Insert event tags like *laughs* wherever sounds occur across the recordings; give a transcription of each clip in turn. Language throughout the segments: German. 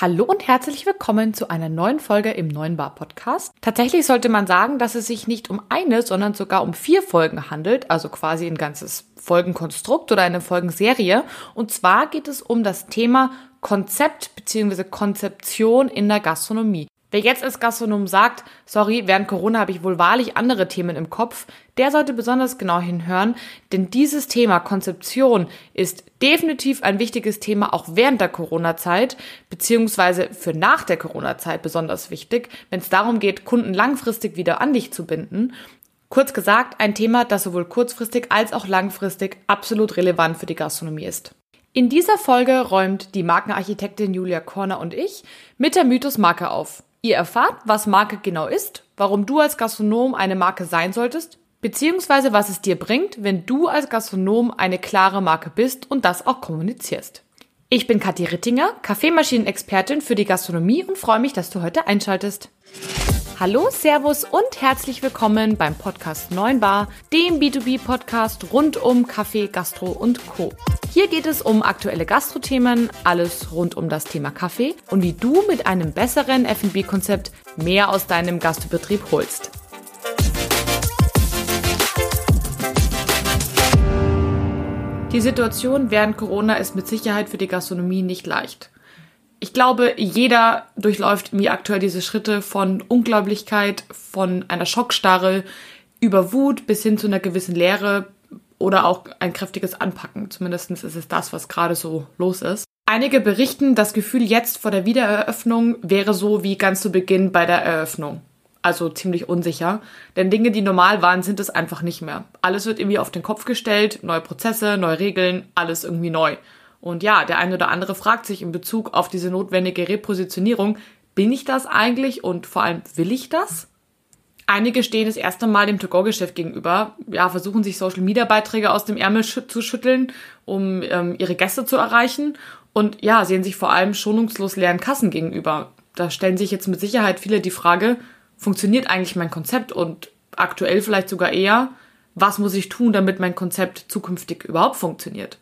Hallo und herzlich willkommen zu einer neuen Folge im neuen Bar Podcast. Tatsächlich sollte man sagen, dass es sich nicht um eine, sondern sogar um vier Folgen handelt, also quasi ein ganzes Folgenkonstrukt oder eine Folgenserie. Und zwar geht es um das Thema Konzept bzw. Konzeption in der Gastronomie. Wer jetzt als Gastronom sagt, sorry, während Corona habe ich wohl wahrlich andere Themen im Kopf, der sollte besonders genau hinhören, denn dieses Thema Konzeption ist definitiv ein wichtiges Thema auch während der Corona-Zeit, beziehungsweise für nach der Corona-Zeit besonders wichtig, wenn es darum geht, Kunden langfristig wieder an dich zu binden. Kurz gesagt, ein Thema, das sowohl kurzfristig als auch langfristig absolut relevant für die Gastronomie ist. In dieser Folge räumt die Markenarchitektin Julia Korner und ich mit der Mythos Marke auf. Ihr erfahrt, was Marke genau ist, warum du als Gastronom eine Marke sein solltest, beziehungsweise was es dir bringt, wenn du als Gastronom eine klare Marke bist und das auch kommunizierst. Ich bin Kathi Rittinger, Kaffeemaschinen-Expertin für die Gastronomie und freue mich, dass du heute einschaltest. Hallo, Servus und herzlich willkommen beim Podcast 9 Bar, dem B2B-Podcast rund um Kaffee, Gastro und Co. Hier geht es um aktuelle Gastrothemen, alles rund um das Thema Kaffee und wie du mit einem besseren F&B-Konzept mehr aus deinem Gastbetrieb holst. Die Situation während Corona ist mit Sicherheit für die Gastronomie nicht leicht. Ich glaube, jeder durchläuft wie aktuell diese Schritte von Unglaublichkeit, von einer Schockstarre über Wut bis hin zu einer gewissen Leere oder auch ein kräftiges Anpacken. Zumindest ist es das, was gerade so los ist. Einige berichten, das Gefühl jetzt vor der Wiedereröffnung wäre so wie ganz zu Beginn bei der Eröffnung. Also ziemlich unsicher. Denn Dinge, die normal waren, sind es einfach nicht mehr. Alles wird irgendwie auf den Kopf gestellt, neue Prozesse, neue Regeln, alles irgendwie neu. Und ja, der eine oder andere fragt sich in Bezug auf diese notwendige Repositionierung, bin ich das eigentlich und vor allem will ich das? Einige stehen das erste Mal dem To-Go-Geschäft gegenüber, ja, versuchen sich Social-Media-Beiträge aus dem Ärmel zu schütteln, um ähm, ihre Gäste zu erreichen und ja, sehen sich vor allem schonungslos leeren Kassen gegenüber. Da stellen sich jetzt mit Sicherheit viele die Frage, funktioniert eigentlich mein Konzept und aktuell vielleicht sogar eher, was muss ich tun, damit mein Konzept zukünftig überhaupt funktioniert?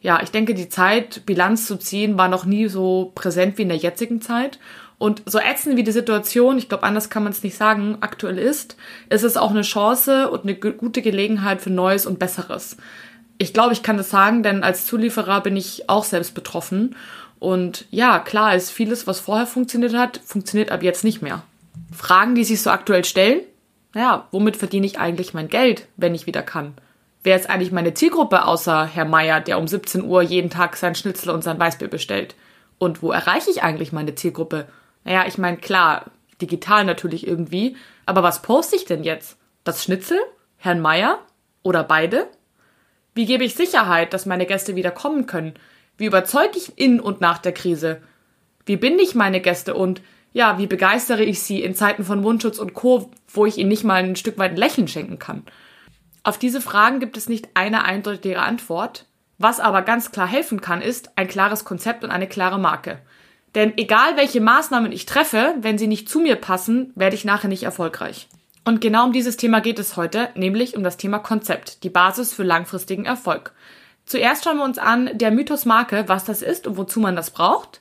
Ja, ich denke, die Zeit, Bilanz zu ziehen, war noch nie so präsent wie in der jetzigen Zeit. Und so ätzend wie die Situation, ich glaube, anders kann man es nicht sagen, aktuell ist, ist es auch eine Chance und eine gute Gelegenheit für Neues und Besseres. Ich glaube, ich kann das sagen, denn als Zulieferer bin ich auch selbst betroffen. Und ja, klar ist vieles, was vorher funktioniert hat, funktioniert ab jetzt nicht mehr. Fragen, die sich so aktuell stellen? Naja, womit verdiene ich eigentlich mein Geld, wenn ich wieder kann? Wer ist eigentlich meine Zielgruppe außer Herr Meier, der um 17 Uhr jeden Tag sein Schnitzel und sein Weißbier bestellt? Und wo erreiche ich eigentlich meine Zielgruppe? Naja, ich meine, klar, digital natürlich irgendwie, aber was poste ich denn jetzt? Das Schnitzel? Herrn Meier? Oder beide? Wie gebe ich Sicherheit, dass meine Gäste wieder kommen können? Wie überzeuge ich in und nach der Krise? Wie binde ich meine Gäste und ja, wie begeistere ich sie in Zeiten von Mundschutz und Co., wo ich ihnen nicht mal ein Stück weit ein Lächeln schenken kann? Auf diese Fragen gibt es nicht eine eindeutige Antwort. Was aber ganz klar helfen kann, ist ein klares Konzept und eine klare Marke. Denn egal welche Maßnahmen ich treffe, wenn sie nicht zu mir passen, werde ich nachher nicht erfolgreich. Und genau um dieses Thema geht es heute, nämlich um das Thema Konzept, die Basis für langfristigen Erfolg. Zuerst schauen wir uns an der Mythos Marke, was das ist und wozu man das braucht.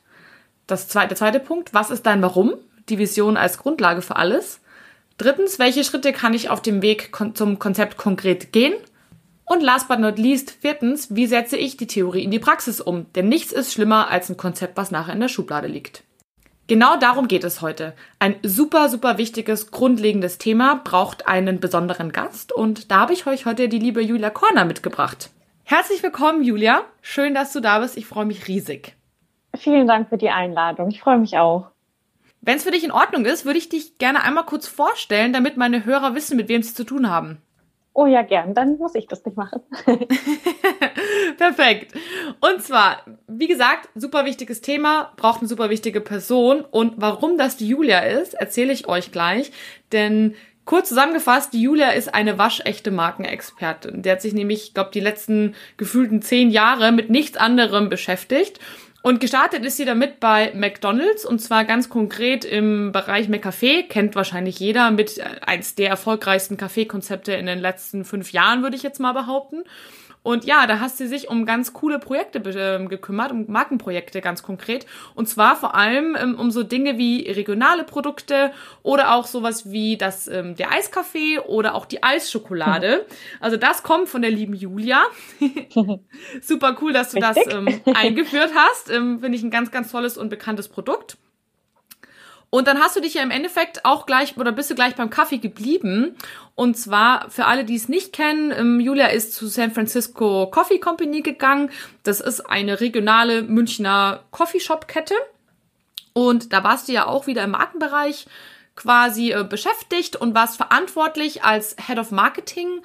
Das zweite, zweite Punkt, was ist dein Warum? Die Vision als Grundlage für alles. Drittens, welche Schritte kann ich auf dem Weg zum Konzept konkret gehen? Und last but not least, viertens, wie setze ich die Theorie in die Praxis um? Denn nichts ist schlimmer als ein Konzept, was nachher in der Schublade liegt. Genau darum geht es heute. Ein super, super wichtiges, grundlegendes Thema braucht einen besonderen Gast und da habe ich euch heute die liebe Julia Korner mitgebracht. Herzlich willkommen, Julia. Schön, dass du da bist. Ich freue mich riesig. Vielen Dank für die Einladung. Ich freue mich auch. Wenn es für dich in Ordnung ist, würde ich dich gerne einmal kurz vorstellen, damit meine Hörer wissen, mit wem sie zu tun haben. Oh ja, gern. Dann muss ich das nicht machen. *laughs* Perfekt. Und zwar, wie gesagt, super wichtiges Thema, braucht eine super wichtige Person. Und warum das die Julia ist, erzähle ich euch gleich. Denn kurz zusammengefasst, die Julia ist eine waschechte Markenexpertin. Die hat sich nämlich, ich glaube, die letzten gefühlten zehn Jahre mit nichts anderem beschäftigt und gestartet ist sie damit bei McDonald's und zwar ganz konkret im Bereich McCafé. Kennt wahrscheinlich jeder mit äh, eins der erfolgreichsten Kaffeekonzepte in den letzten fünf Jahren, würde ich jetzt mal behaupten. Und ja, da hast sie sich um ganz coole Projekte äh, gekümmert, um Markenprojekte ganz konkret. Und zwar vor allem ähm, um so Dinge wie regionale Produkte oder auch sowas wie das, ähm, der Eiskaffee oder auch die Eisschokolade. *laughs* Also das kommt von der lieben Julia. *laughs* Super cool, dass du Richtig? das ähm, eingeführt hast. Ähm, Finde ich ein ganz, ganz tolles und bekanntes Produkt. Und dann hast du dich ja im Endeffekt auch gleich oder bist du gleich beim Kaffee geblieben. Und zwar für alle, die es nicht kennen, ähm, Julia ist zu San Francisco Coffee Company gegangen. Das ist eine regionale Münchner Coffeeshop-Kette. Und da warst du ja auch wieder im Markenbereich quasi äh, beschäftigt und warst verantwortlich als Head of Marketing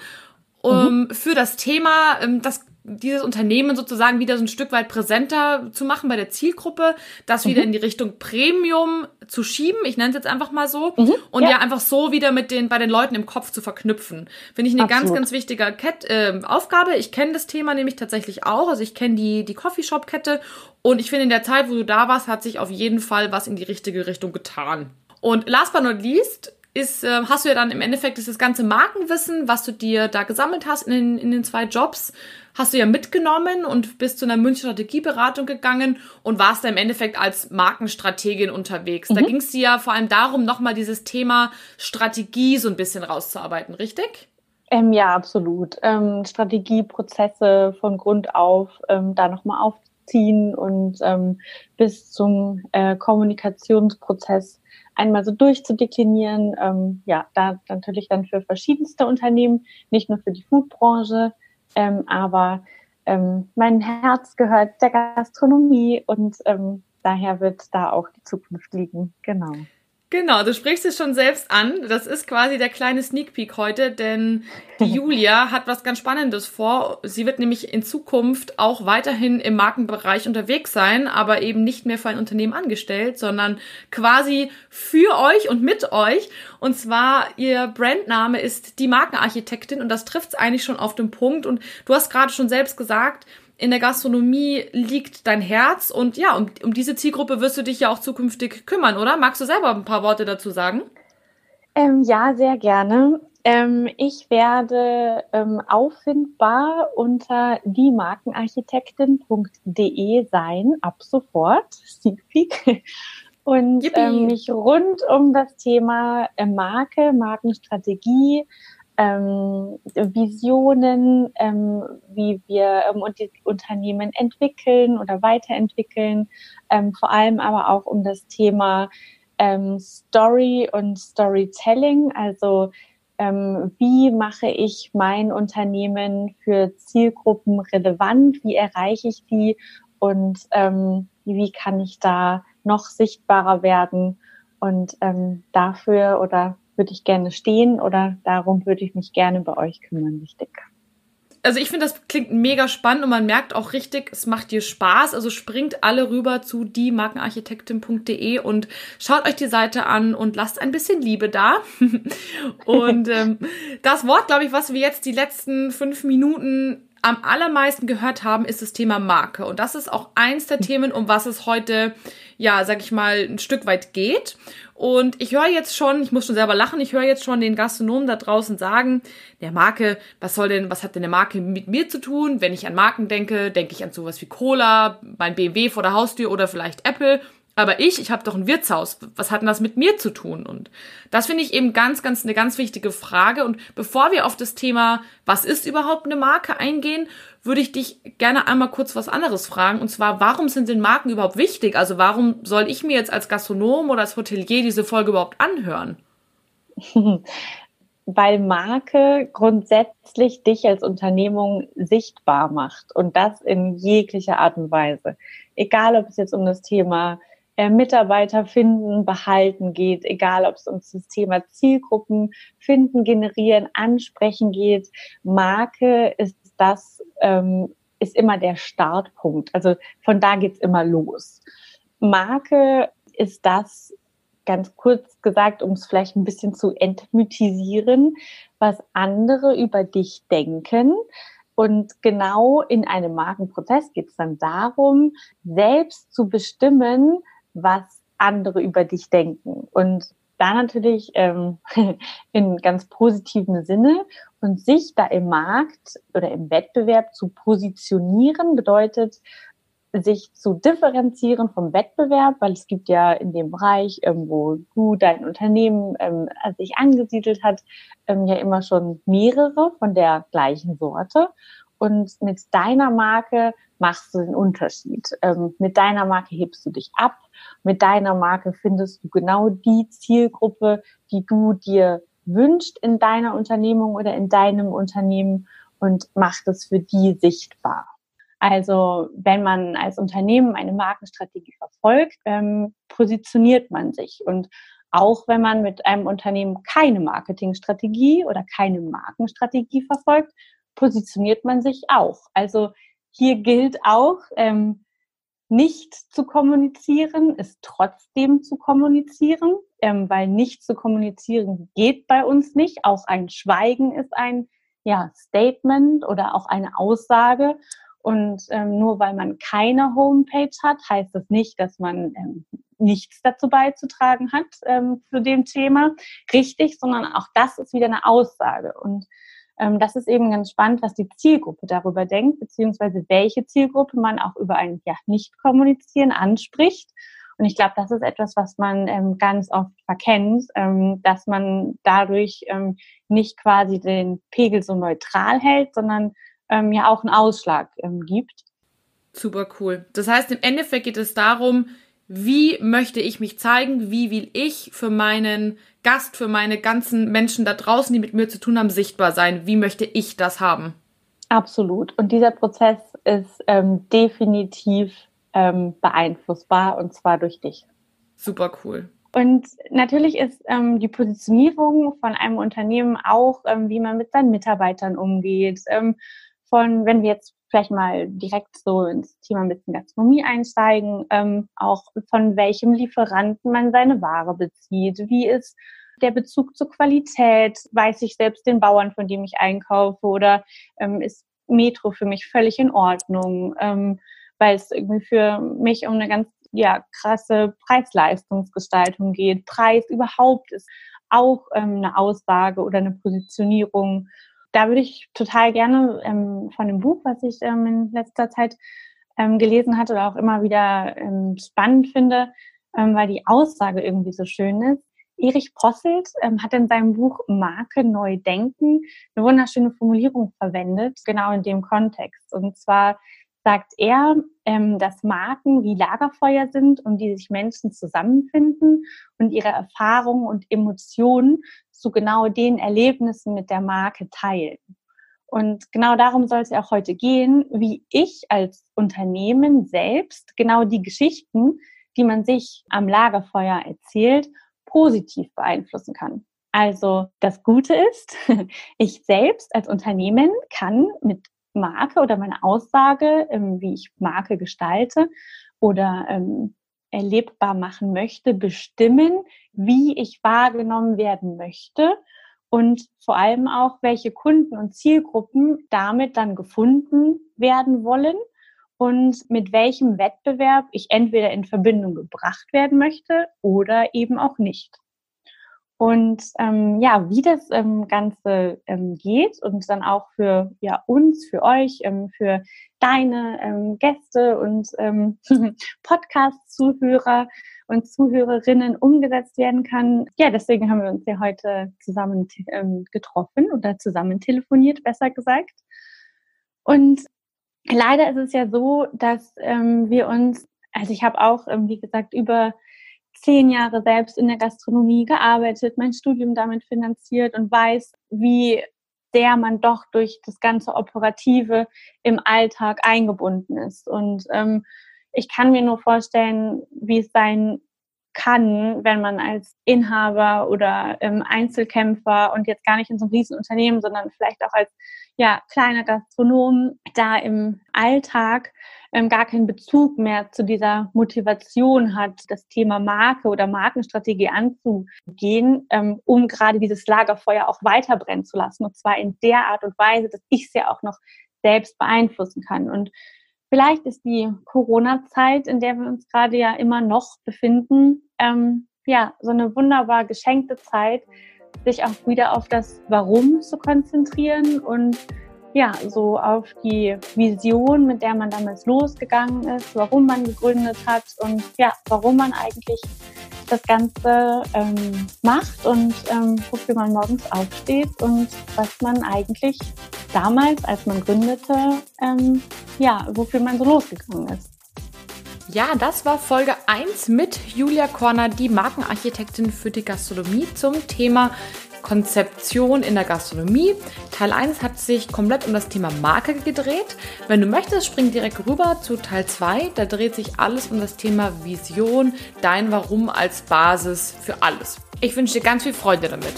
mhm. für das Thema, ähm, das dieses Unternehmen sozusagen wieder so ein Stück weit präsenter zu machen bei der Zielgruppe, das mhm. wieder in die Richtung Premium zu schieben, ich nenne es jetzt einfach mal so, mhm, und ja. ja. einfach so wieder mit den bei den Leuten im Kopf zu verknüpfen. Finde ich eine Absolut. ganz, ganz wichtige Ket äh, Aufgabe. Ich kenne das Thema nämlich tatsächlich auch, also ich kenne die, die Coffeeshop-Kette und ich finde in der Zeit, wo du da warst, hat sich auf jeden Fall was in die richtige Richtung getan. Und last but not least ist, äh, hast du ja dann im Endeffekt das ganze Markenwissen, was du dir da gesammelt hast in den, in den zwei Jobs, hast du ja mitgenommen und bist zu einer Münchner Strategieberatung gegangen und warst da im Endeffekt als Markenstrategin unterwegs. Mhm. Da ging es dir ja vor allem darum, nochmal dieses Thema Strategie so ein bisschen rauszuarbeiten, richtig? Ähm, ja, absolut. Ähm, Strategieprozesse von Grund auf ähm, da nochmal aufziehen und ähm, bis zum äh, Kommunikationsprozess einmal so durchzudeklinieren. Ähm, ja, da natürlich dann für verschiedenste Unternehmen, nicht nur für die Foodbranche, ähm, aber ähm, mein Herz gehört der Gastronomie und ähm, daher wird da auch die Zukunft liegen. Genau. Genau, du sprichst es schon selbst an. Das ist quasi der kleine Sneak Peek heute, denn die *laughs* Julia hat was ganz Spannendes vor. Sie wird nämlich in Zukunft auch weiterhin im Markenbereich unterwegs sein, aber eben nicht mehr für ein Unternehmen angestellt, sondern quasi für euch und mit euch. Und zwar ihr Brandname ist die Markenarchitektin und das trifft es eigentlich schon auf den Punkt. Und du hast gerade schon selbst gesagt, in der Gastronomie liegt dein Herz und ja, um, um diese Zielgruppe wirst du dich ja auch zukünftig kümmern, oder? Magst du selber ein paar Worte dazu sagen? Ähm, ja, sehr gerne. Ähm, ich werde ähm, auffindbar unter diemarkenarchitektin.de sein, ab sofort, *laughs* Sneak Peek. Und ähm, mich rund um das Thema äh, Marke, Markenstrategie, ähm, Visionen, ähm, wie wir ähm, und die Unternehmen entwickeln oder weiterentwickeln, ähm, vor allem aber auch um das Thema ähm, Story und Storytelling, also ähm, wie mache ich mein Unternehmen für Zielgruppen relevant, wie erreiche ich die? Und ähm, wie kann ich da noch sichtbarer werden? Und ähm, dafür oder würde ich gerne stehen oder darum würde ich mich gerne bei euch kümmern, wichtig. Also ich finde, das klingt mega spannend und man merkt auch richtig, es macht dir Spaß. Also springt alle rüber zu diemarkenarchitektin.de und schaut euch die Seite an und lasst ein bisschen Liebe da. *laughs* und ähm, das Wort, glaube ich, was wir jetzt die letzten fünf Minuten am allermeisten gehört haben, ist das Thema Marke. Und das ist auch eins der Themen, um was es heute, ja, sag ich mal, ein Stück weit geht. Und ich höre jetzt schon, ich muss schon selber lachen, ich höre jetzt schon den Gastronomen da draußen sagen, der Marke, was soll denn, was hat denn eine Marke mit mir zu tun? Wenn ich an Marken denke, denke ich an sowas wie Cola, mein BMW vor der Haustür oder vielleicht Apple. Aber ich, ich habe doch ein Wirtshaus. Was hat denn das mit mir zu tun? Und das finde ich eben ganz, ganz eine ganz wichtige Frage. Und bevor wir auf das Thema, was ist überhaupt eine Marke eingehen, würde ich dich gerne einmal kurz was anderes fragen. Und zwar, warum sind denn Marken überhaupt wichtig? Also warum soll ich mir jetzt als Gastronom oder als Hotelier diese Folge überhaupt anhören? *laughs* Weil Marke grundsätzlich dich als Unternehmung sichtbar macht und das in jeglicher Art und Weise. Egal, ob es jetzt um das Thema äh, Mitarbeiter finden, behalten geht, egal ob es um das Thema Zielgruppen finden, generieren, ansprechen geht. Marke ist das, ähm, ist immer der Startpunkt. Also von da geht's immer los. Marke ist das, ganz kurz gesagt, um es vielleicht ein bisschen zu entmythisieren, was andere über dich denken. Und genau in einem Markenprozess geht es dann darum, selbst zu bestimmen, was andere über dich denken. Und da natürlich ähm, *laughs* in ganz positivem Sinne und sich da im Markt oder im Wettbewerb zu positionieren bedeutet, sich zu differenzieren vom Wettbewerb, weil es gibt ja in dem Bereich, ähm, wo du dein Unternehmen ähm, sich angesiedelt hat, ähm, ja immer schon mehrere von der gleichen Sorte. Und mit deiner Marke machst du den Unterschied. Ähm, mit deiner Marke hebst du dich ab. Mit deiner Marke findest du genau die Zielgruppe, die du dir wünscht in deiner Unternehmung oder in deinem Unternehmen und macht es für die sichtbar. Also wenn man als Unternehmen eine Markenstrategie verfolgt, ähm, positioniert man sich. Und auch wenn man mit einem Unternehmen keine Marketingstrategie oder keine Markenstrategie verfolgt, positioniert man sich auch. Also hier gilt auch, ähm, nicht zu kommunizieren, ist trotzdem zu kommunizieren, ähm, weil nicht zu kommunizieren geht bei uns nicht. Auch ein Schweigen ist ein ja, Statement oder auch eine Aussage. Und ähm, nur weil man keine Homepage hat, heißt das nicht, dass man ähm, nichts dazu beizutragen hat ähm, zu dem Thema. Richtig, sondern auch das ist wieder eine Aussage. Und das ist eben ganz spannend, was die Zielgruppe darüber denkt, beziehungsweise welche Zielgruppe man auch über ein ja, Nicht-Kommunizieren anspricht. Und ich glaube, das ist etwas, was man ähm, ganz oft verkennt, ähm, dass man dadurch ähm, nicht quasi den Pegel so neutral hält, sondern ähm, ja auch einen Ausschlag ähm, gibt. Super cool. Das heißt, im Endeffekt geht es darum, wie möchte ich mich zeigen, wie will ich für meinen Gast, für meine ganzen Menschen da draußen, die mit mir zu tun haben, sichtbar sein. Wie möchte ich das haben? Absolut. Und dieser Prozess ist ähm, definitiv ähm, beeinflussbar und zwar durch dich. Super cool. Und natürlich ist ähm, die Positionierung von einem Unternehmen auch, ähm, wie man mit seinen Mitarbeitern umgeht, ähm, von, wenn wir jetzt vielleicht mal direkt so ins Thema ein bisschen Gastronomie einsteigen, ähm, auch von welchem Lieferanten man seine Ware bezieht, wie ist der Bezug zur Qualität, weiß ich selbst den Bauern, von dem ich einkaufe? Oder ähm, ist Metro für mich völlig in Ordnung, ähm, weil es irgendwie für mich um eine ganz ja, krasse Preis-Leistungsgestaltung geht. Preis überhaupt ist auch ähm, eine Aussage oder eine Positionierung da würde ich total gerne ähm, von dem Buch, was ich ähm, in letzter Zeit ähm, gelesen hatte oder auch immer wieder ähm, spannend finde, ähm, weil die Aussage irgendwie so schön ist. Erich Posselt ähm, hat in seinem Buch Marke neu denken eine wunderschöne Formulierung verwendet, genau in dem Kontext. Und zwar sagt er, ähm, dass Marken wie Lagerfeuer sind, um die sich Menschen zusammenfinden und ihre Erfahrungen und Emotionen zu genau den Erlebnissen mit der Marke teilen. Und genau darum soll es ja auch heute gehen, wie ich als Unternehmen selbst genau die Geschichten, die man sich am Lagerfeuer erzählt, positiv beeinflussen kann. Also das Gute ist, *laughs* ich selbst als Unternehmen kann mit Marke oder meine Aussage, ähm, wie ich Marke gestalte oder ähm, erlebbar machen möchte, bestimmen, wie ich wahrgenommen werden möchte und vor allem auch, welche Kunden und Zielgruppen damit dann gefunden werden wollen und mit welchem Wettbewerb ich entweder in Verbindung gebracht werden möchte oder eben auch nicht. Und ähm, ja, wie das ähm, Ganze ähm, geht und dann auch für ja, uns, für euch, ähm, für deine ähm, Gäste und ähm, *laughs* Podcast-Zuhörer und Zuhörerinnen umgesetzt werden kann. Ja, deswegen haben wir uns ja heute zusammen getroffen oder zusammen telefoniert, besser gesagt. Und leider ist es ja so, dass wir uns, also ich habe auch, wie gesagt, über zehn Jahre selbst in der Gastronomie gearbeitet, mein Studium damit finanziert und weiß, wie sehr man doch durch das ganze Operative im Alltag eingebunden ist. Und ähm, ich kann mir nur vorstellen, wie es sein kann, wenn man als Inhaber oder ähm, Einzelkämpfer und jetzt gar nicht in so einem Riesenunternehmen, sondern vielleicht auch als ja, kleiner Gastronom da im Alltag ähm, gar keinen Bezug mehr zu dieser Motivation hat, das Thema Marke oder Markenstrategie anzugehen, ähm, um gerade dieses Lagerfeuer auch weiter brennen zu lassen. Und zwar in der Art und Weise, dass ich es ja auch noch selbst beeinflussen kann. Und vielleicht ist die Corona-Zeit, in der wir uns gerade ja immer noch befinden, ähm, ja, so eine wunderbar geschenkte Zeit, sich auch wieder auf das Warum zu konzentrieren und ja, so auf die Vision, mit der man damals losgegangen ist, warum man gegründet hat und ja, warum man eigentlich das Ganze ähm, macht und ähm, wofür man morgens aufsteht und was man eigentlich damals, als man gründete, ähm, ja, wofür man so losgegangen ist. Ja, das war Folge 1 mit Julia Korner, die Markenarchitektin für die Gastronomie zum Thema Konzeption in der Gastronomie. Teil 1 hat sich komplett um das Thema Marke gedreht. Wenn du möchtest, spring direkt rüber zu Teil 2. Da dreht sich alles um das Thema Vision, dein Warum als Basis für alles. Ich wünsche dir ganz viel Freude damit.